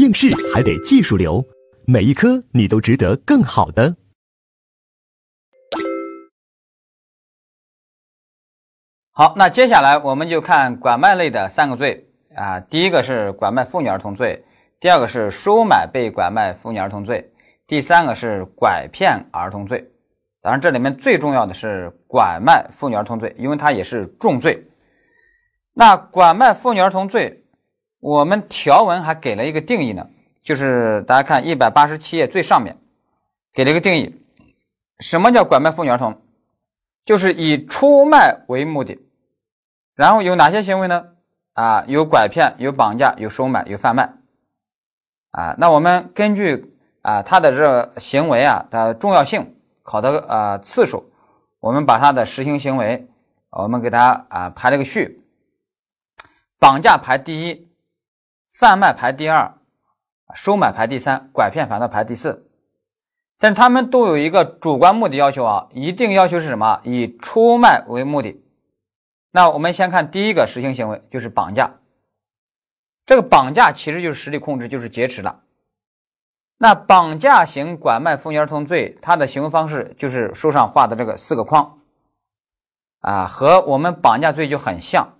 应试还得技术流，每一科你都值得更好的。好，那接下来我们就看拐卖类的三个罪啊，第一个是拐卖妇女儿童罪，第二个是收买被拐卖妇女儿童罪，第三个是拐骗儿童罪。当然，这里面最重要的是拐卖妇女儿童罪，因为它也是重罪。那拐卖妇女儿童罪，我们条文还给了一个定义呢，就是大家看一百八十七页最上面给了一个定义，什么叫拐卖妇女儿童？就是以出卖为目的。然后有哪些行为呢？啊，有拐骗，有绑架，有收买，有贩卖。啊，那我们根据啊他的这行为啊的重要性，考的啊次数，我们把他的实行行为，我们给他啊排了个序。绑架排第一，贩卖排第二，收买排第三，拐骗反倒排第四。但是他们都有一个主观目的要求啊，一定要求是什么？以出卖为目的。那我们先看第一个实行行为，就是绑架。这个绑架其实就是实力控制，就是劫持了。那绑架型拐卖妇女儿童罪，它的行为方式就是书上画的这个四个框，啊，和我们绑架罪就很像。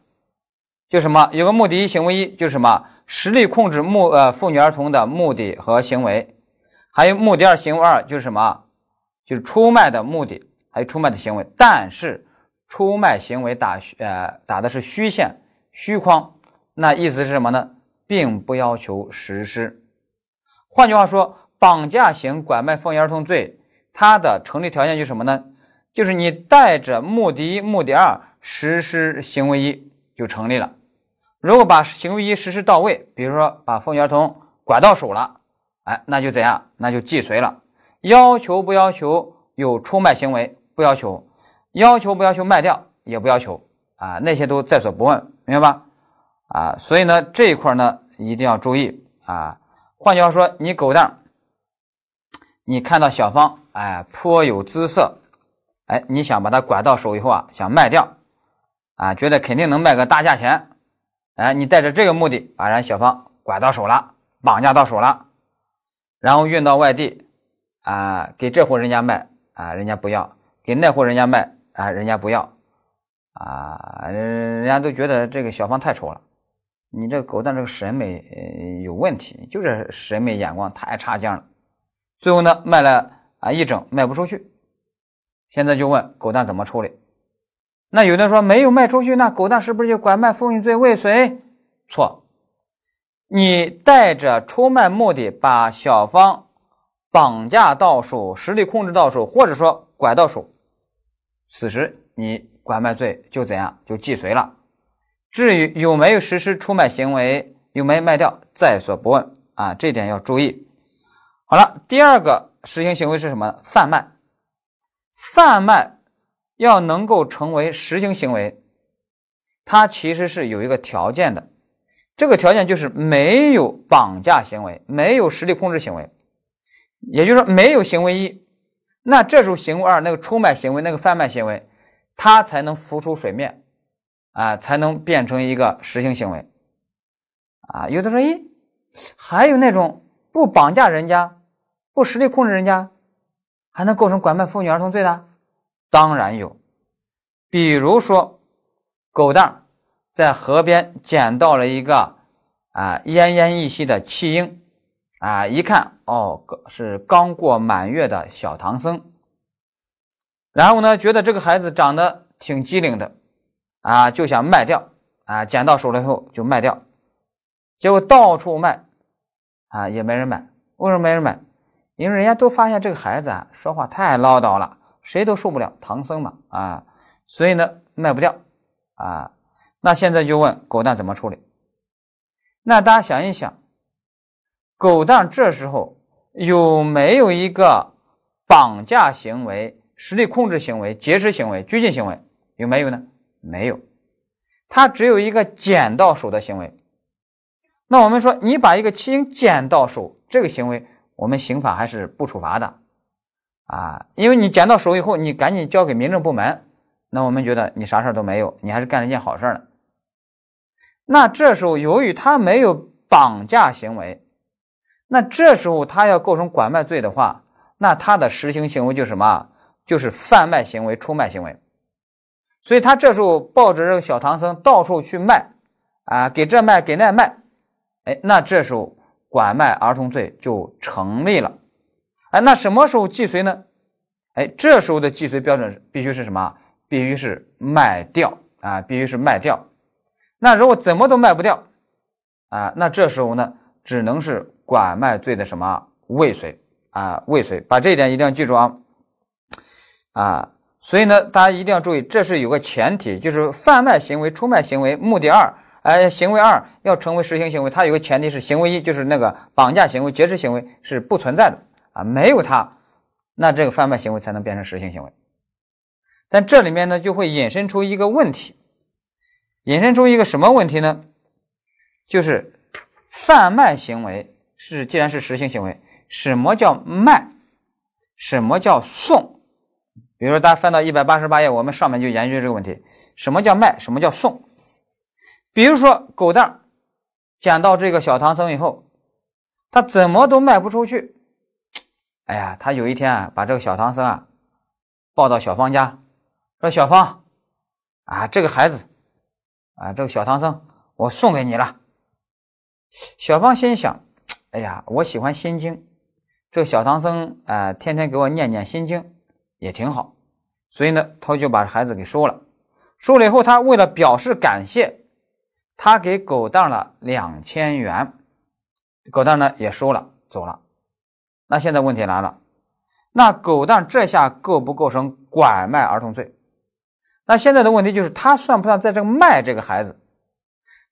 就什么？有个目的一，行为一，就是什么？实力控制目呃妇女儿童的目的和行为。还有目的二，行为二，就是什么？就是出卖的目的，还有出卖的行为，但是。出卖行为打呃打的是虚线虚框，那意思是什么呢？并不要求实施。换句话说，绑架型拐卖妇女儿童罪，它的成立条件就是什么呢？就是你带着目的一、目的二实施行为一就成立了。如果把行为一实施到位，比如说把妇女儿童拐到手了，哎，那就怎样？那就既遂了。要求不要求有出卖行为？不要求。要求不要求卖掉，也不要求啊，那些都在所不问，明白吧？啊，所以呢，这一块呢一定要注意啊。换句话说，你狗蛋，你看到小芳哎颇有姿色，哎，你想把它拐到手以后啊，想卖掉啊，觉得肯定能卖个大价钱，哎，你带着这个目的把人小芳拐到手了，绑架到手了，然后运到外地啊，给这户人家卖啊，人家不要，给那户人家卖。啊，人家不要，啊，人家都觉得这个小芳太丑了，你这个狗蛋这个审美有问题，就是审美眼光太差劲了。最后呢，卖了啊一整卖不出去，现在就问狗蛋怎么处理？那有的说没有卖出去，那狗蛋是不是就拐卖妇女罪未遂？错，你带着出卖目的把小芳绑架到手，实力控制到手，或者说拐到手。此时你拐卖罪就怎样就既遂了，至于有没有实施出卖行为，有没有卖掉，在所不问啊，这点要注意。好了，第二个实行行为是什么？贩卖。贩卖要能够成为实行行为，它其实是有一个条件的，这个条件就是没有绑架行为，没有实力控制行为，也就是说没有行为一。那这时候行为二那个出卖行为那个贩卖行为，它才能浮出水面，啊，才能变成一个实行行为，啊，有的说，咦，还有那种不绑架人家，不实力控制人家，还能构成拐卖妇女儿童罪的？当然有，比如说，狗蛋在河边捡到了一个啊奄奄一息的弃婴。啊，一看哦，是刚过满月的小唐僧。然后呢，觉得这个孩子长得挺机灵的，啊，就想卖掉。啊，捡到手了以后就卖掉，结果到处卖，啊，也没人买。为什么没人买？因为人家都发现这个孩子啊，说话太唠叨了，谁都受不了。唐僧嘛，啊，所以呢，卖不掉。啊，那现在就问狗蛋怎么处理？那大家想一想。狗蛋这时候有没有一个绑架行为、实力控制行为、劫持行为、拘禁行为？有没有呢？没有，他只有一个捡到手的行为。那我们说，你把一个弃婴捡到手，这个行为我们刑法还是不处罚的啊，因为你捡到手以后，你赶紧交给民政部门，那我们觉得你啥事都没有，你还是干了一件好事呢。那这时候由于他没有绑架行为。那这时候他要构成拐卖罪的话，那他的实行行为就是什么？就是贩卖行为、出卖行为。所以他这时候抱着这个小唐僧到处去卖，啊，给这卖给那卖，哎，那这时候拐卖儿童罪就成立了。哎，那什么时候既遂呢？哎，这时候的既遂标准必须是什么？必须是卖掉啊，必须是卖掉。那如果怎么都卖不掉啊，那这时候呢，只能是拐卖罪的什么未遂啊，未遂。把这一点一定要记住啊啊。所以呢，大家一定要注意，这是有个前提，就是贩卖行为、出卖行为，目的二，哎，行为二要成为实行行为，它有个前提是行为一，就是那个绑架行为、劫持行为是不存在的啊，没有它，那这个贩卖行为才能变成实行行为。但这里面呢，就会引申出一个问题，引申出一个什么问题呢？就是贩卖行为是既然是实行行为，什么叫卖？什么叫送？比如说，大家翻到一百八十八页，我们上面就研究这个问题：什么叫卖？什么叫送？比如说，狗蛋捡到这个小唐僧以后，他怎么都卖不出去。哎呀，他有一天啊，把这个小唐僧啊抱到小芳家，说：“小芳啊，这个孩子啊，这个小唐僧我送给你了。”小芳心想：“哎呀，我喜欢心经，这个小唐僧啊，天天给我念念心经。”也挺好，所以呢，他就把孩子给收了。收了以后，他为了表示感谢，他给狗蛋了两千元。狗蛋呢也收了，走了。那现在问题来了，那狗蛋这下构不构成拐卖儿童罪？那现在的问题就是，他算不算在这卖这个孩子？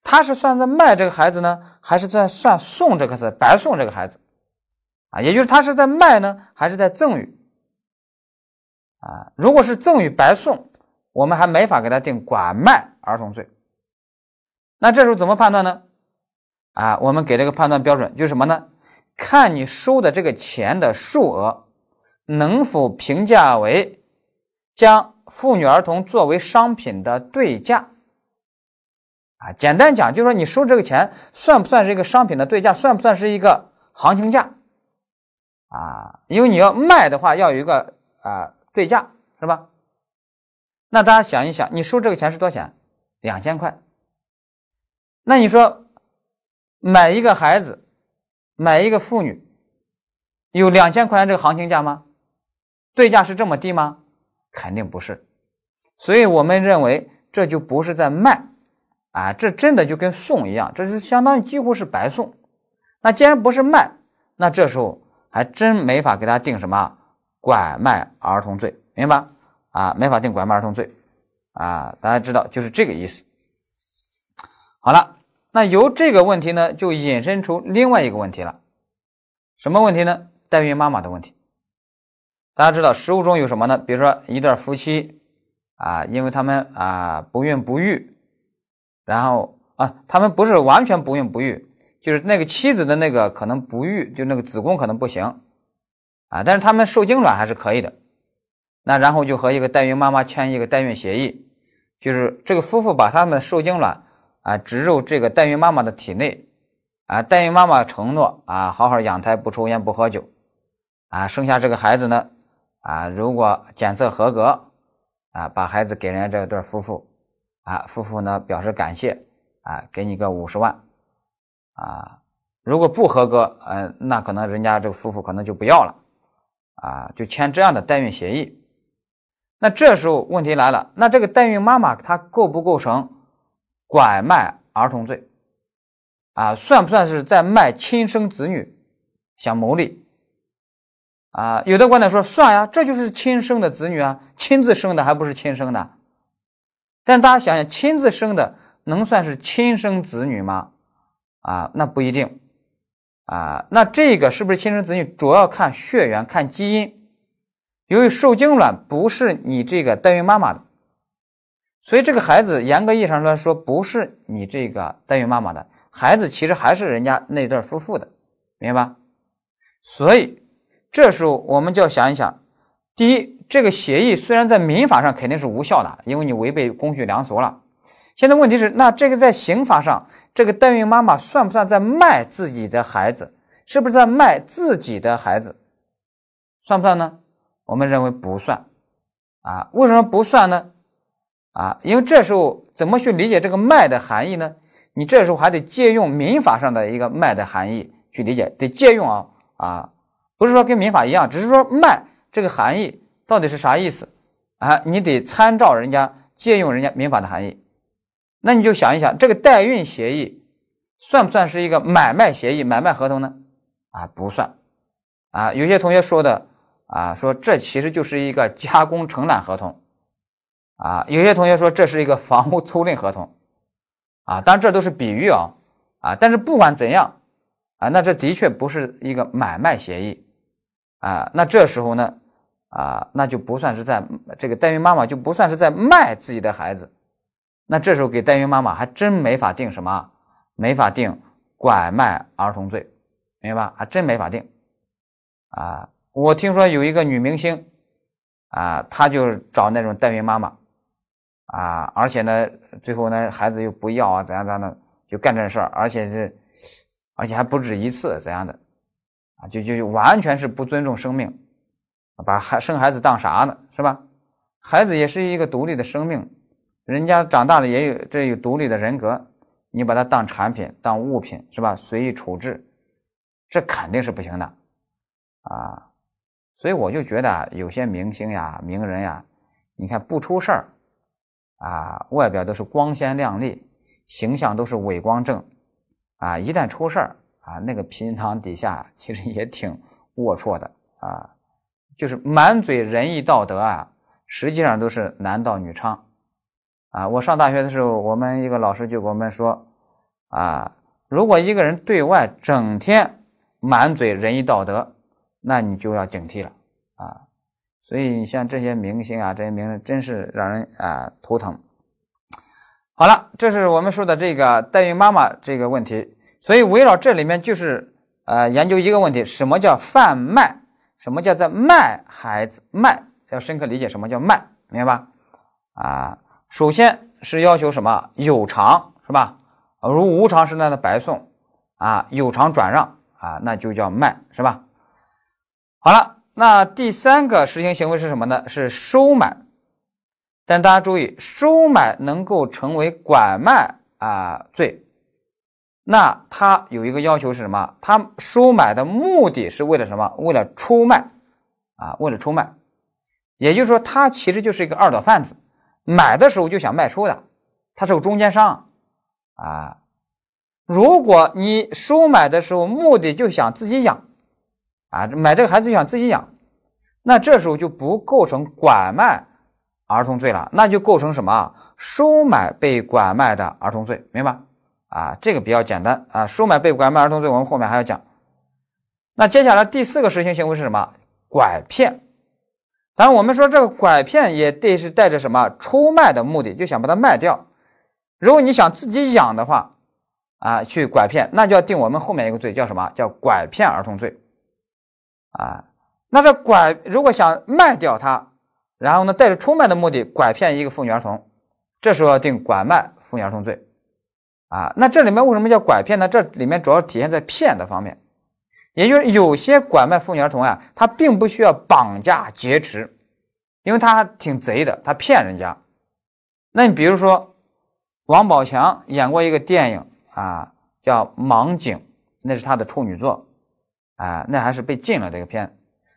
他是算在卖这个孩子呢，还是在算送这个是白送这个孩子？啊，也就是他是在卖呢，还是在赠与？啊，如果是赠与白送，我们还没法给他定拐卖儿童罪。那这时候怎么判断呢？啊，我们给这个判断标准就是什么呢？看你收的这个钱的数额能否评价为将妇女儿童作为商品的对价。啊，简单讲就是说你收这个钱算不算是一个商品的对价？算不算是一个行情价？啊，因为你要卖的话，要有一个啊。对价是吧？那大家想一想，你收这个钱是多少钱？两千块。那你说买一个孩子，买一个妇女，有两千块钱这个行情价吗？对价是这么低吗？肯定不是。所以我们认为这就不是在卖啊，这真的就跟送一样，这是相当于几乎是白送。那既然不是卖，那这时候还真没法给他定什么。拐卖儿童罪，明白啊？没法定拐卖儿童罪啊！大家知道就是这个意思。好了，那由这个问题呢，就引申出另外一个问题了。什么问题呢？代孕妈妈的问题。大家知道实物中有什么呢？比如说一对夫妻啊，因为他们啊不孕不育，然后啊他们不是完全不孕不育，就是那个妻子的那个可能不育，就那个子宫可能不行。啊，但是他们受精卵还是可以的，那然后就和一个代孕妈妈签一个代孕协议，就是这个夫妇把他们受精卵啊植入这个代孕妈妈的体内，啊，代孕妈妈承诺啊好好养胎，不抽烟不喝酒，啊，生下这个孩子呢，啊，如果检测合格，啊，把孩子给人家这对夫妇，啊，夫妇呢表示感谢，啊，给你个五十万，啊，如果不合格，嗯，那可能人家这个夫妇可能就不要了。啊，就签这样的代孕协议，那这时候问题来了，那这个代孕妈妈她构不构成拐卖儿童罪？啊，算不算是在卖亲生子女，想牟利？啊，有的观点说算呀，这就是亲生的子女啊，亲自生的还不是亲生的？但是大家想想，亲自生的能算是亲生子女吗？啊，那不一定。啊，那这个是不是亲生子女？主要看血缘，看基因。由于受精卵不是你这个代孕妈妈的，所以这个孩子严格意义上来说不是你这个代孕妈妈的孩子，其实还是人家那对夫妇的，明白吧？所以这时候我们就要想一想：第一，这个协议虽然在民法上肯定是无效的，因为你违背公序良俗了。现在问题是，那这个在刑法上？这个代孕妈妈算不算在卖自己的孩子？是不是在卖自己的孩子？算不算呢？我们认为不算。啊，为什么不算呢？啊，因为这时候怎么去理解这个卖的含义呢？你这时候还得借用民法上的一个卖的含义去理解，得借用啊啊，不是说跟民法一样，只是说卖这个含义到底是啥意思啊？你得参照人家借用人家民法的含义。那你就想一想，这个代孕协议算不算是一个买卖协议、买卖合同呢？啊，不算。啊，有些同学说的啊，说这其实就是一个加工承揽合同。啊，有些同学说这是一个房屋租赁合同。啊，当然这都是比喻啊。啊，但是不管怎样，啊，那这的确不是一个买卖协议。啊，那这时候呢，啊，那就不算是在这个代孕妈妈就不算是在卖自己的孩子。那这时候给代孕妈妈还真没法定什么，没法定拐卖儿童罪，明白吧？还真没法定。啊，我听说有一个女明星，啊，她就找那种代孕妈妈，啊，而且呢，最后呢，孩子又不要啊，怎样怎样的，就干这事儿，而且是，而且还不止一次，怎样的，啊，就就就完全是不尊重生命，把孩生孩子当啥呢？是吧？孩子也是一个独立的生命。人家长大了也有这有独立的人格，你把它当产品当物品是吧？随意处置，这肯定是不行的啊！所以我就觉得有些明星呀、名人呀，你看不出事儿啊，外表都是光鲜亮丽，形象都是伟光正啊，一旦出事儿啊，那个皮囊底下其实也挺龌龊的啊，就是满嘴仁义道德啊，实际上都是男盗女娼。啊，我上大学的时候，我们一个老师就给我们说，啊，如果一个人对外整天满嘴仁义道德，那你就要警惕了。所以像这些明星啊，这些名人真是让人啊头疼。好了，这是我们说的这个代孕妈妈这个问题。所以围绕这里面就是呃研究一个问题：什么叫贩卖？什么叫在卖孩子？卖要深刻理解什么叫卖，明白吧？啊。首先是要求什么有偿是吧？如无偿是那的白送啊，有偿转让啊，那就叫卖是吧？好了，那第三个实行行为是什么呢？是收买。但大家注意，收买能够成为拐卖啊罪，那他有一个要求是什么？他收买的目的是为了什么？为了出卖啊，为了出卖，也就是说，他其实就是一个二道贩子。买的时候就想卖出的，他是个中间商啊。如果你收买的时候目的就想自己养啊，买这个孩子就想自己养，那这时候就不构成拐卖儿童罪了，那就构成什么？收买被拐卖的儿童罪，明白啊？这个比较简单啊。收买被拐卖儿童罪，我们后面还要讲。那接下来第四个实行行为是什么？拐骗。当然，我们说这个拐骗也得是带着什么出卖的目的，就想把它卖掉。如果你想自己养的话，啊，去拐骗，那就要定我们后面一个罪，叫什么叫拐骗儿童罪？啊，那这拐如果想卖掉它，然后呢带着出卖的目的拐骗一个妇女儿童，这时候要定拐卖妇女儿童罪。啊，那这里面为什么叫拐骗呢？这里面主要体现在骗的方面。也就是有些拐卖妇女儿童啊，他并不需要绑架劫持，因为他挺贼的，他骗人家。那你比如说，王宝强演过一个电影啊，叫《盲井》，那是他的处女作，啊，那还是被禁了这个片。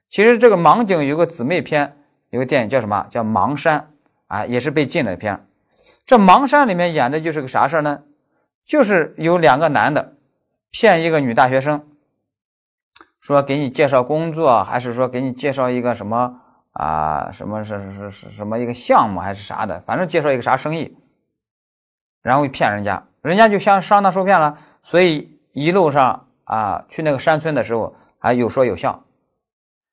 其实这个《盲井》有个姊妹篇，有个电影叫什么？叫《盲山》，啊，也是被禁的片。这《盲山》里面演的就是个啥事儿呢？就是有两个男的骗一个女大学生。说给你介绍工作，还是说给你介绍一个什么啊？什么是是是什么一个项目，还是啥的？反正介绍一个啥生意，然后骗人家，人家就相上当受骗了。所以一路上啊，去那个山村的时候还有说有笑。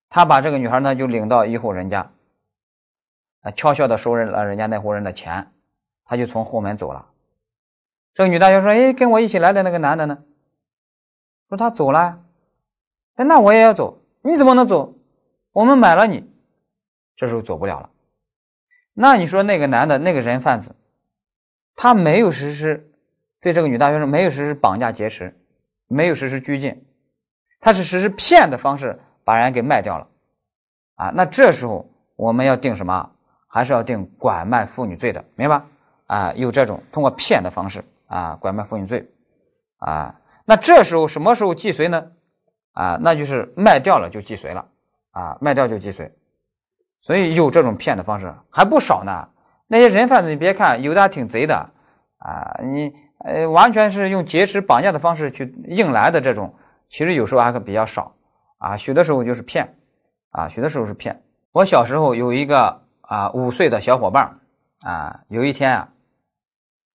他把这个女孩呢就领到一户人家，啊，悄悄的收人了人家那户人的钱，他就从后门走了。这个女大学说：“哎，跟我一起来的那个男的呢？”说他走了。哎，那我也要走，你怎么能走？我们买了你，这时候走不了了。那你说那个男的那个人贩子，他没有实施对这个女大学生没有实施绑架劫持，没有实施拘禁，他是实施骗的方式把人给卖掉了，啊，那这时候我们要定什么？还是要定拐卖妇女罪的，明白？啊，有这种通过骗的方式啊，拐卖妇女罪，啊，那这时候什么时候既遂呢？啊，那就是卖掉了就既遂了，啊，卖掉就既遂，所以有这种骗的方式还不少呢。那些人贩子，你别看有的还挺贼的，啊，你呃完全是用劫持绑架的方式去硬来的这种，其实有时候还可比较少，啊，许多时候就是骗，啊，许多时候是骗。我小时候有一个。啊，五岁的小伙伴啊，有一天啊，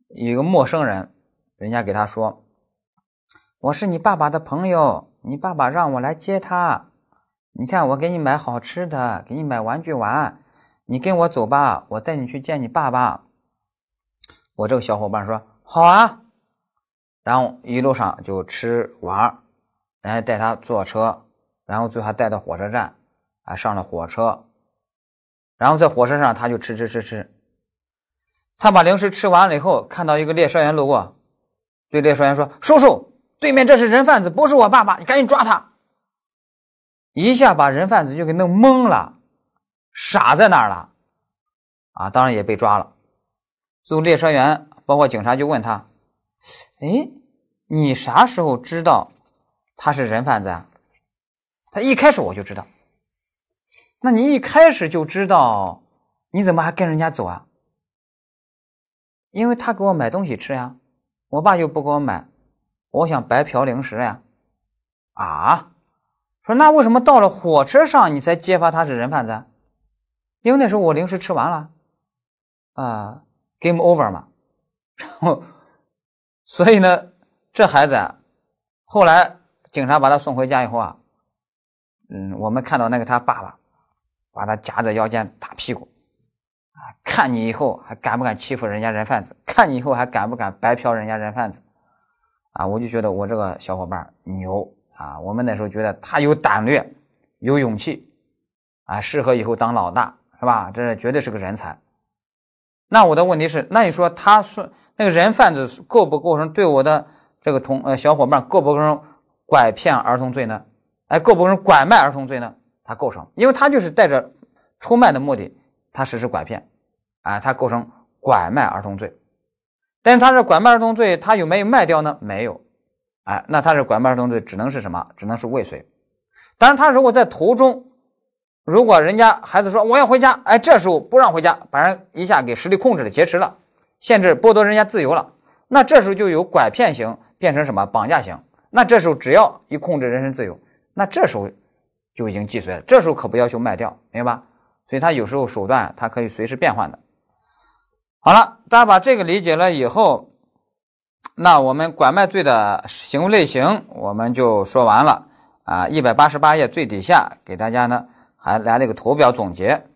有一个陌生人，人家给他说：“我是你爸爸的朋友，你爸爸让我来接他。你看，我给你买好吃的，给你买玩具玩，你跟我走吧，我带你去见你爸爸。”我这个小伙伴说：“好啊。”然后一路上就吃玩，然后带他坐车，然后最后还带到火车站，啊，上了火车。然后在火车上，他就吃吃吃吃。他把零食吃完了以后，看到一个列车员路过，对列车员说：“叔叔，对面这是人贩子，不是我爸爸，你赶紧抓他！”一下把人贩子就给弄懵了，傻在那儿了。啊，当然也被抓了。最后列车员包括警察就问他：“哎，你啥时候知道他是人贩子啊？”他一开始我就知道。那你一开始就知道，你怎么还跟人家走啊？因为他给我买东西吃呀，我爸又不给我买，我想白嫖零食呀。啊，说那为什么到了火车上你才揭发他是人贩子？因为那时候我零食吃完了，啊，game over 嘛。然后，所以呢，这孩子啊，后来警察把他送回家以后啊，嗯，我们看到那个他爸爸。把他夹在腰间打屁股，啊！看你以后还敢不敢欺负人家人贩子？看你以后还敢不敢白嫖人家人贩子？啊！我就觉得我这个小伙伴牛啊！我们那时候觉得他有胆略，有勇气，啊，适合以后当老大，是吧？这绝对是个人才。那我的问题是，那你说他是那个人贩子构不构成对我的这个同呃小伙伴构不构成拐骗儿童罪呢？哎，构不构成拐卖儿童罪呢？他构成，因为他就是带着出卖的目的，他实施拐骗，啊，他构成拐卖儿童罪。但是他是拐卖儿童罪，他有没有卖掉呢？没有，哎，那他是拐卖儿童罪，只能是什么？只能是未遂。当然，他如果在途中，如果人家孩子说我要回家，哎，这时候不让回家，把人一下给实力控制了、劫持了、限制、剥夺人家自由了，那这时候就有拐骗型变成什么？绑架型。那这时候只要一控制人身自由，那这时候。就已经既遂了，这时候可不要求卖掉，明白吧？所以他有时候手段他可以随时变换的。好了，大家把这个理解了以后，那我们拐卖罪的行为类型我们就说完了啊。一百八十八页最底下给大家呢还来了一个图表总结。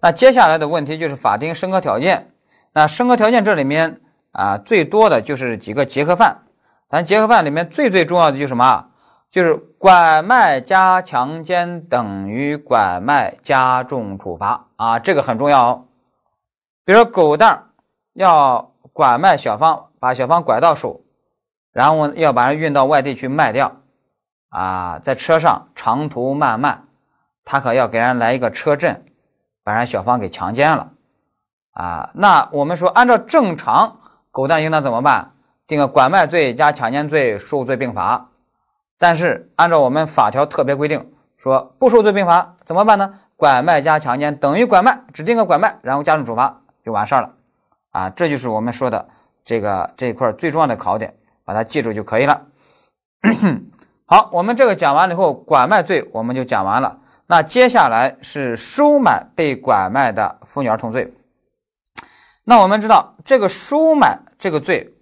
那接下来的问题就是法定审核条件。那生活条件这里面啊最多的就是几个结合犯，咱结合犯里面最最重要的就是什么？就是拐卖加强奸等于拐卖加重处罚啊，这个很重要哦。比如说狗蛋要拐卖小芳，把小芳拐到手，然后要把人运到外地去卖掉啊，在车上长途漫漫，他可要给人来一个车震，把人小芳给强奸了啊。那我们说，按照正常，狗蛋应当怎么办？定个拐卖罪加强奸罪，数罪并罚。但是按照我们法条特别规定，说不数罪并罚怎么办呢？拐卖加强奸等于拐卖，只定个拐卖，然后加重处罚就完事儿了。啊，这就是我们说的这个这一块最重要的考点，把它记住就可以了。好，我们这个讲完了以后，拐卖罪我们就讲完了。那接下来是收买被拐卖的妇女儿童罪。那我们知道这个收买这个罪，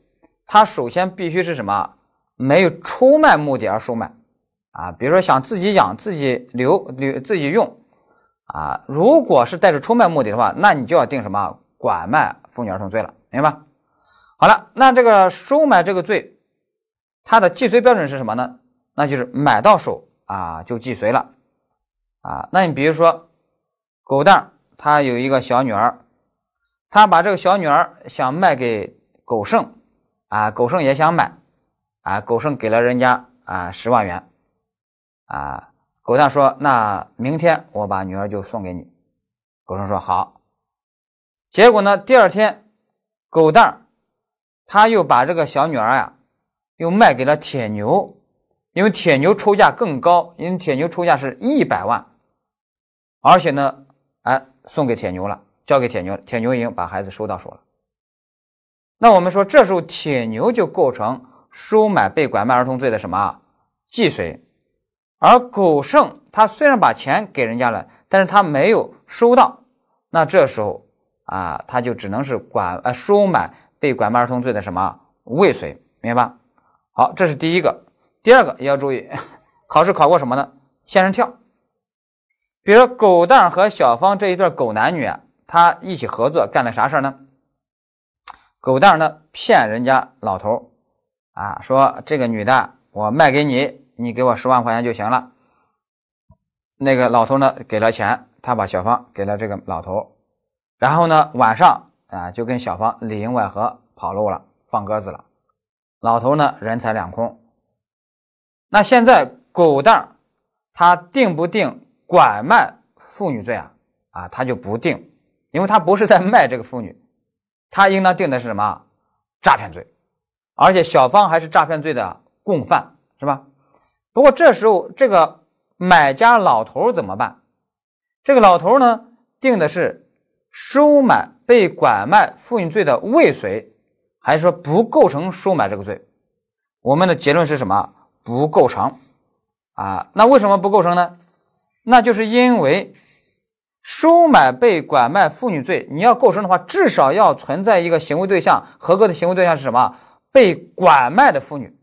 它首先必须是什么？没有出卖目的而收买，啊，比如说想自己养、自己留、留自己用，啊，如果是带着出卖目的的话，那你就要定什么拐卖妇女儿童罪了，明白？好了，那这个收买这个罪，它的既遂标准是什么呢？那就是买到手啊就既遂了，啊，那你比如说狗蛋他有一个小女儿，他把这个小女儿想卖给狗剩，啊，狗剩也想买。啊，狗剩给了人家啊十万元，啊，狗蛋说：“那明天我把女儿就送给你。”狗剩说：“好。”结果呢，第二天，狗蛋他又把这个小女儿呀，又卖给了铁牛，因为铁牛出价更高，因为铁牛出价是一百万，而且呢，哎，送给铁牛了，交给铁牛，铁牛已经把孩子收到手了。那我们说，这时候铁牛就构成收买被拐卖儿童罪的什么既遂，而狗剩他虽然把钱给人家了，但是他没有收到，那这时候啊，他就只能是管呃收买被拐卖儿童罪的什么未遂，明白吧？好，这是第一个。第二个也要注意，考试考过什么呢？仙人跳。比如说狗蛋和小芳这一对狗男女啊，他一起合作干了啥事呢？狗蛋呢骗人家老头啊，说这个女的我卖给你，你给我十万块钱就行了。那个老头呢给了钱，他把小芳给了这个老头，然后呢晚上啊就跟小芳里应外合跑路了，放鸽子了。老头呢人财两空。那现在狗蛋他定不定拐卖妇女罪啊？啊，他就不定，因为他不是在卖这个妇女。他应当定的是什么？诈骗罪，而且小芳还是诈骗罪的共犯，是吧？不过这时候这个买家老头怎么办？这个老头呢，定的是收买被拐卖妇女罪的未遂，还是说不构成收买这个罪？我们的结论是什么？不构成啊？那为什么不构成呢？那就是因为。收买被拐卖妇女罪，你要构成的话，至少要存在一个行为对象，合格的行为对象是什么？被拐卖的妇女。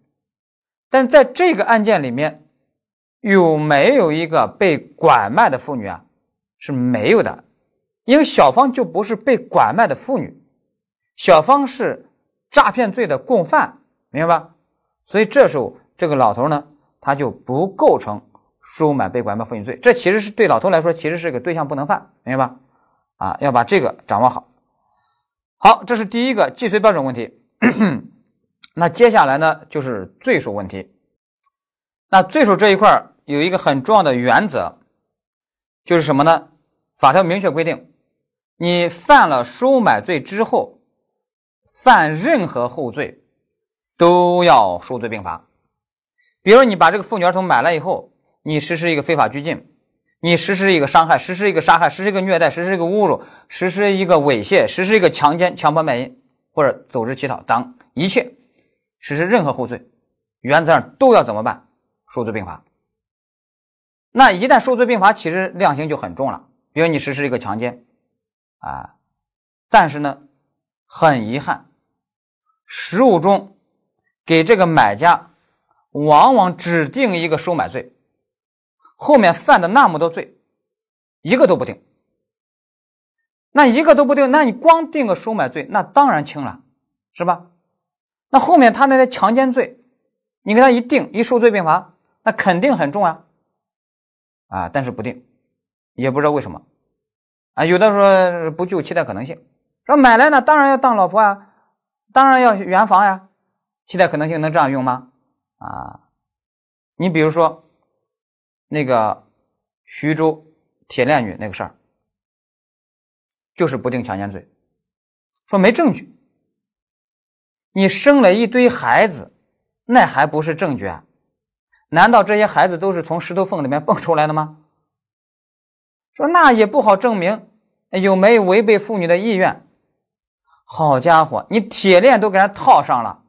但在这个案件里面，有没有一个被拐卖的妇女啊？是没有的，因为小芳就不是被拐卖的妇女，小芳是诈骗罪的共犯，明白吧？所以这时候这个老头呢，他就不构成。收买被拐卖妇女罪，这其实是对老头来说，其实是个对象不能犯，明白吧？啊，要把这个掌握好。好，这是第一个既遂标准问题。那接下来呢，就是罪数问题。那罪数这一块有一个很重要的原则，就是什么呢？法条明确规定，你犯了收买罪之后，犯任何后罪，都要数罪并罚。比如你把这个妇女儿童买了以后。你实施一个非法拘禁，你实施一个伤害，实施一个杀害，实施一个虐待，实施一个侮辱，实施一个猥亵，实施一个强奸、强迫卖淫或者组织乞讨等一切，实施任何后罪，原则上都要怎么办？数罪并罚。那一旦数罪并罚，其实量刑就很重了。比如你实施一个强奸，啊，但是呢，很遗憾，实务中给这个买家往往指定一个收买罪。后面犯的那么多罪，一个都不定。那一个都不定，那你光定个收买罪，那当然轻了，是吧？那后面他那些强奸罪，你给他一定一数罪并罚，那肯定很重啊。啊，但是不定，也不知道为什么。啊，有的说不具有期待可能性，说买来呢，当然要当老婆啊，当然要圆房呀，期待可能性能这样用吗？啊，你比如说。那个徐州铁链女那个事儿，就是不定强奸罪，说没证据。你生了一堆孩子，那还不是证据啊？难道这些孩子都是从石头缝里面蹦出来的吗？说那也不好证明有没有违背妇女的意愿。好家伙，你铁链都给人套上了，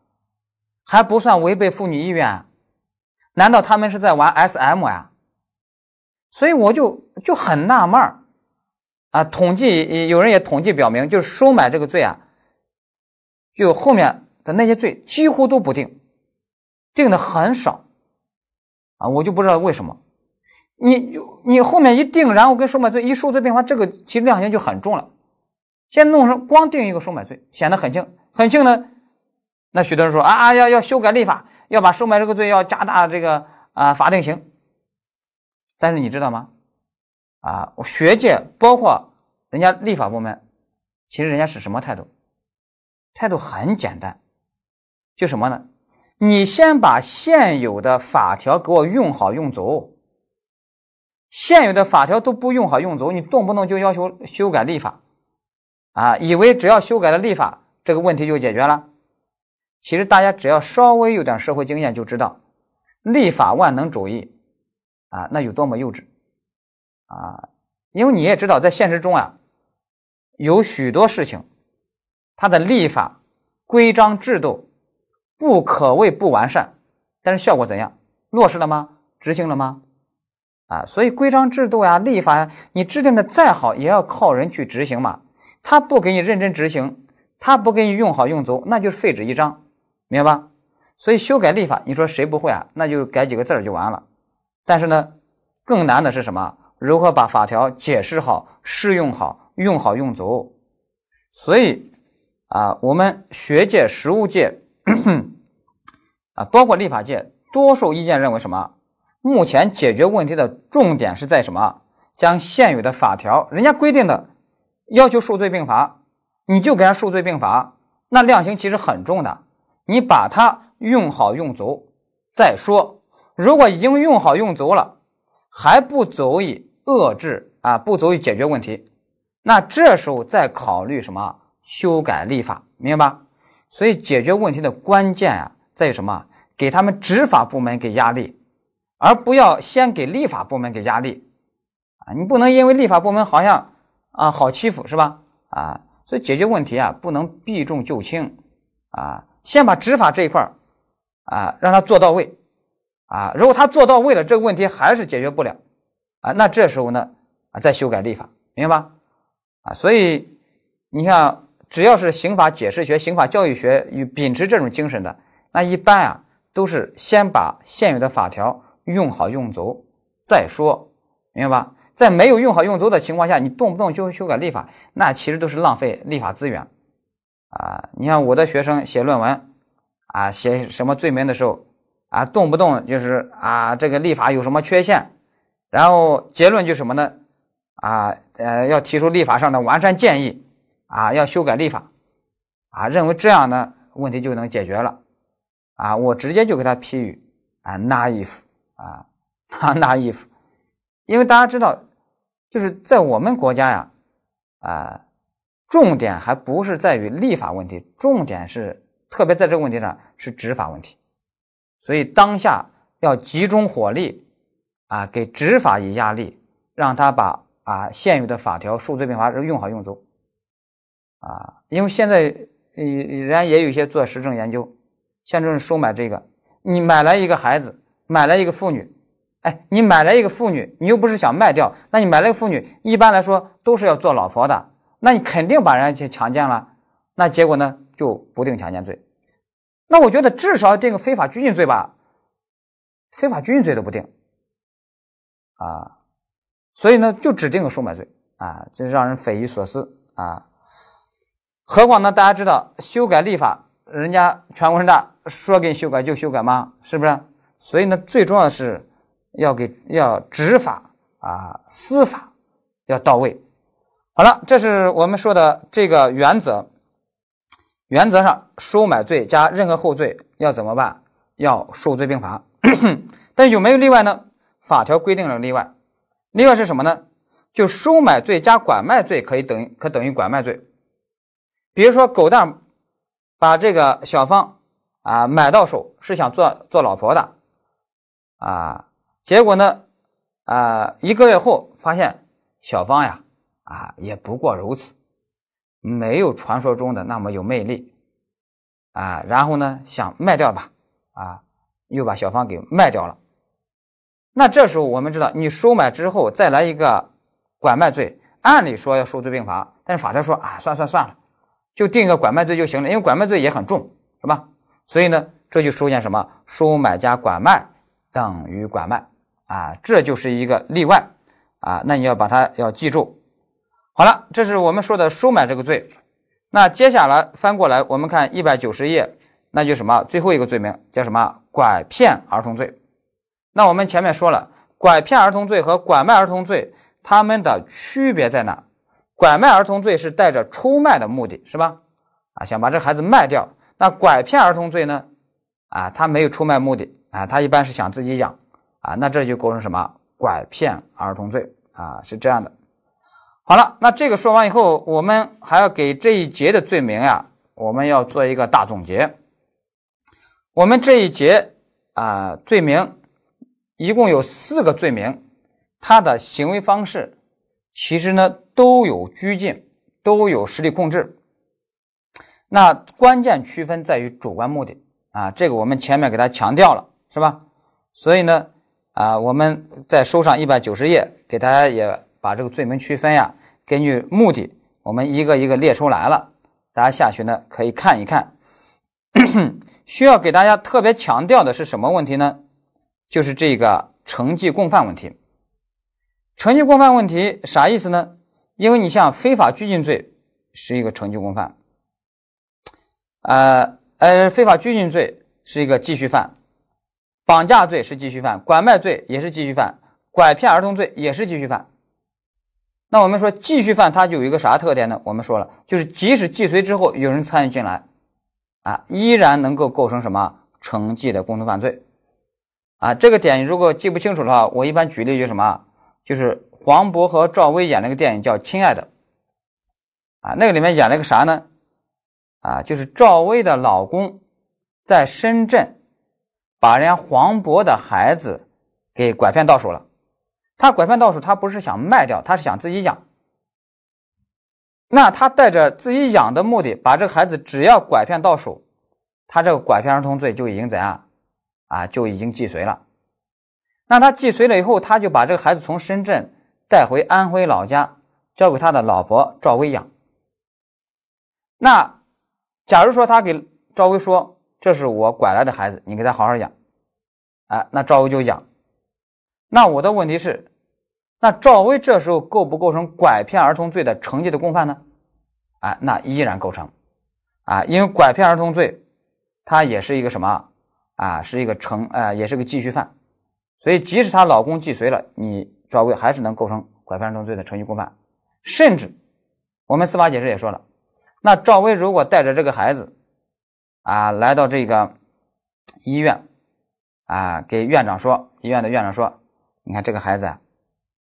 还不算违背妇女意愿？难道他们是在玩 SM 呀？所以我就就很纳闷儿啊，统计有人也统计表明，就是收买这个罪啊，就后面的那些罪几乎都不定，定的很少啊，我就不知道为什么。你你后面一定，然后跟收买罪一数罪并罚，这个其实量刑就很重了。先弄成光定一个收买罪，显得很轻，很轻呢。那许多人说啊，要要修改立法，要把收买这个罪要加大这个啊法定刑。但是你知道吗？啊，学界包括人家立法部门，其实人家是什么态度？态度很简单，就什么呢？你先把现有的法条给我用好用足，现有的法条都不用好用足，你动不动就要求修改立法，啊，以为只要修改了立法，这个问题就解决了。其实大家只要稍微有点社会经验，就知道立法万能主义啊，那有多么幼稚啊！因为你也知道，在现实中啊，有许多事情，它的立法规章制度不可谓不完善，但是效果怎样？落实了吗？执行了吗？啊，所以规章制度呀、立法呀，你制定的再好，也要靠人去执行嘛。他不给你认真执行，他不给你用好用足，那就是废纸一张，明白吧？所以修改立法，你说谁不会啊？那就改几个字儿就完了。但是呢，更难的是什么？如何把法条解释好、适用好、用好用足？所以啊，我们学界、实务界 啊，包括立法界，多数意见认为什么？目前解决问题的重点是在什么？将现有的法条，人家规定的要求数罪并罚，你就给人数罪并罚，那量刑其实很重的。你把它用好用足再说。如果已经用好用足了，还不足以遏制啊，不足以解决问题，那这时候再考虑什么修改立法，明白吧？所以解决问题的关键啊，在于什么？给他们执法部门给压力。而不要先给立法部门给压力啊！你不能因为立法部门好像啊好欺负是吧？啊，所以解决问题啊不能避重就轻啊，先把执法这一块啊让他做到位啊。如果他做到位了，这个问题还是解决不了啊，那这时候呢啊再修改立法，明白吧？啊，所以你像只要是刑法解释学、刑法教育学与秉持这种精神的，那一般啊都是先把现有的法条。用好用足再说，明白吧？在没有用好用足的情况下，你动不动就修改立法，那其实都是浪费立法资源啊！你像我的学生写论文啊，写什么罪名的时候啊，动不动就是啊，这个立法有什么缺陷，然后结论就什么呢？啊，呃，要提出立法上的完善建议啊，要修改立法啊，认为这样呢问题就能解决了啊！我直接就给他批语啊，naive。啊，他拿衣服，因为大家知道，就是在我们国家呀，啊，重点还不是在于立法问题，重点是特别在这个问题上是执法问题，所以当下要集中火力啊，给执法以压力，让他把啊现有的法条数罪并罚用好用足啊，因为现在呃，人家也有一些做实证研究，像这种收买这个，你买来一个孩子。买来一个妇女，哎，你买来一个妇女，你又不是想卖掉，那你买来个妇女，一般来说都是要做老婆的，那你肯定把人家去强奸了，那结果呢就不定强奸罪，那我觉得至少要定个非法拘禁罪吧，非法拘禁罪都不定，啊，所以呢就只定个收买罪啊，这让人匪夷所思啊，何况呢大家知道修改立法，人家全国人大说给你修改就修改吗？是不是？所以呢，最重要的是要给要执法啊，司法要到位。好了，这是我们说的这个原则。原则上，收买罪加任何后罪要怎么办？要数罪并罚。但有没有例外呢？法条规定了例外。例外是什么呢？就收买罪加拐卖罪可以等于可等于拐卖罪。比如说，狗蛋把这个小芳啊买到手，是想做做老婆的。啊，结果呢？啊，一个月后发现小芳呀，啊，也不过如此，没有传说中的那么有魅力，啊，然后呢，想卖掉吧，啊，又把小芳给卖掉了。那这时候我们知道，你收买之后再来一个拐卖罪，按理说要数罪并罚，但是法条说啊，算算算了，就定一个拐卖罪就行了，因为拐卖罪也很重，是吧？所以呢，这就出现什么收买加拐卖。等于拐卖啊，这就是一个例外啊，那你要把它要记住。好了，这是我们说的收买这个罪。那接下来翻过来，我们看一百九十页，那就什么最后一个罪名叫什么？拐骗儿童罪。那我们前面说了，拐骗儿童罪和拐卖儿童罪，它们的区别在哪？拐卖儿童罪是带着出卖的目的，是吧？啊，想把这孩子卖掉。那拐骗儿童罪呢？啊，他没有出卖目的。啊，他一般是想自己养，啊，那这就构成什么拐骗儿童罪啊，是这样的。好了，那这个说完以后，我们还要给这一节的罪名呀，我们要做一个大总结。我们这一节啊，罪名一共有四个罪名，它的行为方式其实呢都有拘禁，都有实力控制。那关键区分在于主观目的啊，这个我们前面给他强调了，是吧？所以呢，啊，我们在收上一百九十页，给大家也把这个罪名区分呀，根据目的，我们一个一个列出来了。大家下去呢可以看一看。需要给大家特别强调的是什么问题呢？就是这个成绩共犯问题。成绩共犯问题啥意思呢？因为你像非法拘禁罪是一个成绩共犯。呃呃，非法拘禁罪是一个继续犯，绑架罪是继续犯，拐卖罪也是继续犯，拐骗儿童罪也是继续犯。那我们说继续犯它就有一个啥特点呢？我们说了，就是即使既遂之后有人参与进来，啊，依然能够构成什么成绩的共同犯罪。啊，这个点如果记不清楚的话，我一般举例就什么，就是黄渤和赵薇演那个电影叫《亲爱的》，啊，那个里面演了个啥呢？啊，就是赵薇的老公在深圳把人家黄渤的孩子给拐骗到手了。他拐骗到手，他不是想卖掉，他是想自己养。那他带着自己养的目的，把这个孩子只要拐骗到手，他这个拐骗儿童罪就已经怎样啊？就已经既遂了。那他既遂了以后，他就把这个孩子从深圳带回安徽老家，交给他的老婆赵薇养。那。假如说他给赵薇说：“这是我拐来的孩子，你给他好好养。”哎，那赵薇就养。那我的问题是，那赵薇这时候构不构成拐骗儿童罪的成绩的共犯呢？啊，那依然构成。啊，因为拐骗儿童罪，它也是一个什么啊？是一个成，呃，也是个继续犯。所以，即使她老公既遂了，你赵薇还是能构成拐骗儿童罪的成绩共犯。甚至，我们司法解释也说了。那赵薇如果带着这个孩子，啊，来到这个医院，啊，给院长说，医院的院长说，你看这个孩子啊，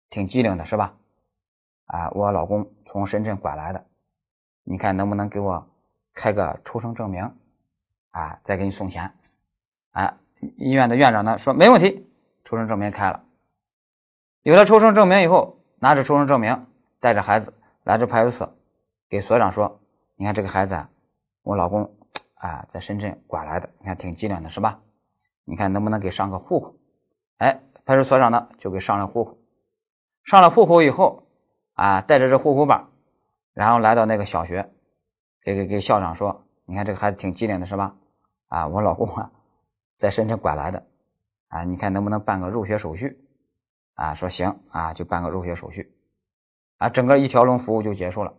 挺机灵的，是吧？啊，我老公从深圳拐来的，你看能不能给我开个出生证明？啊，再给你送钱。啊，医院的院长呢说没问题，出生证明开了。有了出生证明以后，拿着出生证明，带着孩子来这派出所，给所长说。你看这个孩子啊，我老公啊在深圳拐来的，你看挺机灵的是吧？你看能不能给上个户口？哎，派出所长呢就给上了户口。上了户口以后啊，带着这户口本，然后来到那个小学，给给给校长说：“你看这个孩子挺机灵的是吧？啊，我老公啊在深圳拐来的，啊，你看能不能办个入学手续？啊，说行啊，就办个入学手续，啊，整个一条龙服务就结束了。”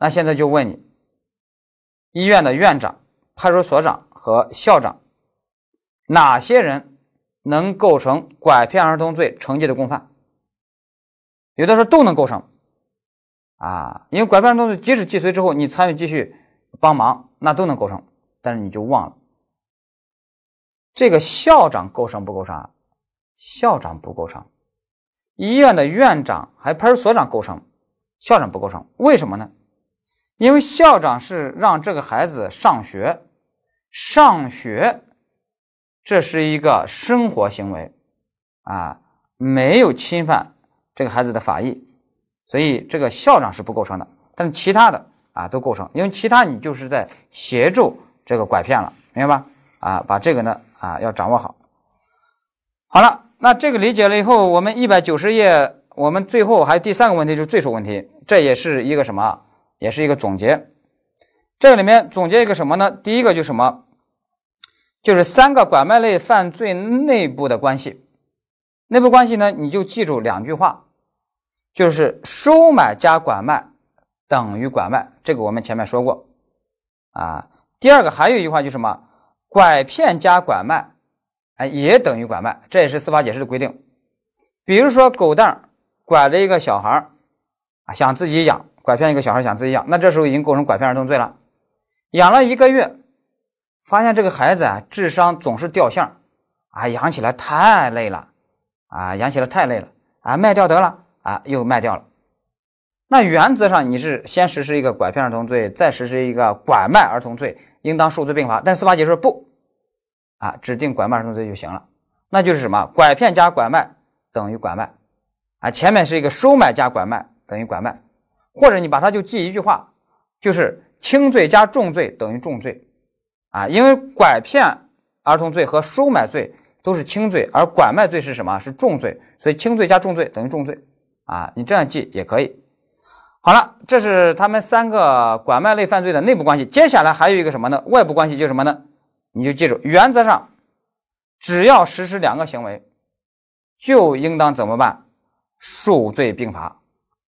那现在就问你，医院的院长、派出所长和校长，哪些人能构成拐骗儿童罪成绩的共犯？有的时候都能构成，啊，因为拐骗儿童罪即使既遂之后，你参与继续帮忙，那都能构成。但是你就忘了，这个校长构成不构成？校长不构成，医院的院长还派出所长构成，校长不构成，为什么呢？因为校长是让这个孩子上学，上学，这是一个生活行为，啊，没有侵犯这个孩子的法益，所以这个校长是不构成的。但是其他的啊都构成，因为其他你就是在协助这个拐骗了，明白吧？啊，把这个呢啊要掌握好。好了，那这个理解了以后，我们一百九十页，我们最后还有第三个问题就是罪数问题，这也是一个什么？也是一个总结，这里面总结一个什么呢？第一个就是什么？就是三个拐卖类犯罪内部的关系。内部关系呢，你就记住两句话，就是收买加拐卖等于拐卖，这个我们前面说过啊。第二个还有一句话就是什么？拐骗加拐卖，哎，也等于拐卖，这也是司法解释的规定。比如说狗蛋拐了一个小孩啊，想自己养。拐骗一个小孩想自己养，那这时候已经构成拐骗儿童罪了。养了一个月，发现这个孩子啊智商总是掉线啊，养起来太累了啊，养起来太累了啊，卖掉得了啊，又卖掉了。那原则上你是先实施一个拐骗儿童罪，再实施一个拐卖儿童罪，应当数罪并罚。但司法解释不，啊，指定拐卖儿童罪就行了。那就是什么？拐骗加拐卖等于拐卖，啊，前面是一个收买加拐卖等于拐卖，或者你把它就记一句话，就是轻罪加重罪等于重罪，啊，因为拐骗儿童罪和收买罪都是轻罪，而拐卖罪是什么？是重罪，所以轻罪加重罪等于重罪，啊，你这样记也可以。好了，这是他们三个拐卖类犯罪的内部关系。接下来还有一个什么呢？外部关系就是什么呢？你就记住，原则上只要实施两个行为，就应当怎么办？数罪并罚。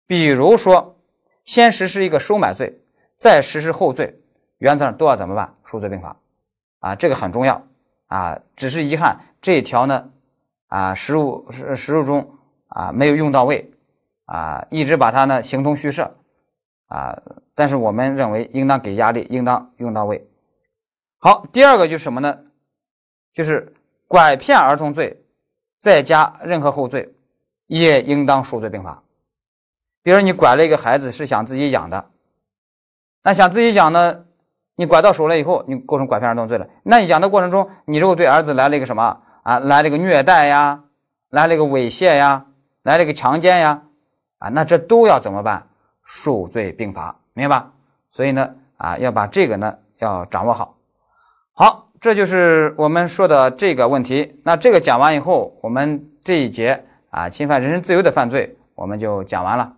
比如说，先实施一个收买罪，再实施后罪，原则上都要怎么办？数罪并罚。啊，这个很重要啊。只是遗憾这一条呢，啊，实务实实务中啊没有用到位。啊，一直把它呢形同虚设，啊，但是我们认为应当给压力，应当用到位。好，第二个就是什么呢？就是拐骗儿童罪，再加任何后罪，也应当数罪并罚。比如你拐了一个孩子，是想自己养的，那想自己养呢，你拐到手了以后，你构成拐骗儿童罪了。那你养的过程中，你如果对儿子来了一个什么啊，来了一个虐待呀，来了一个猥亵呀，来了一个强奸呀。啊，那这都要怎么办？数罪并罚，明白吧？所以呢，啊，要把这个呢要掌握好。好，这就是我们说的这个问题。那这个讲完以后，我们这一节啊，侵犯人身自由的犯罪，我们就讲完了。